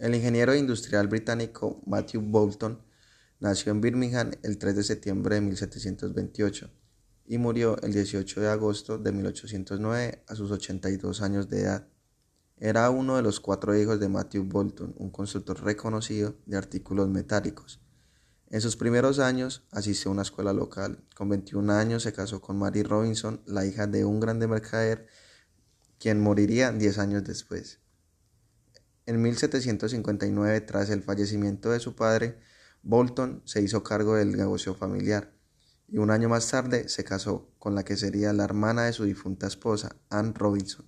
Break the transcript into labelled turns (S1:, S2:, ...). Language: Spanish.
S1: El ingeniero industrial británico Matthew Boulton nació en Birmingham el 3 de septiembre de 1728 y murió el 18 de agosto de 1809 a sus 82 años de edad. Era uno de los cuatro hijos de Matthew Boulton, un constructor reconocido de artículos metálicos. En sus primeros años asistió a una escuela local. Con 21 años se casó con Mary Robinson, la hija de un grande mercader, quien moriría 10 años después. En 1759, tras el fallecimiento de su padre, Bolton se hizo cargo del negocio familiar y un año más tarde se casó con la que sería la hermana de su difunta esposa, Anne Robinson.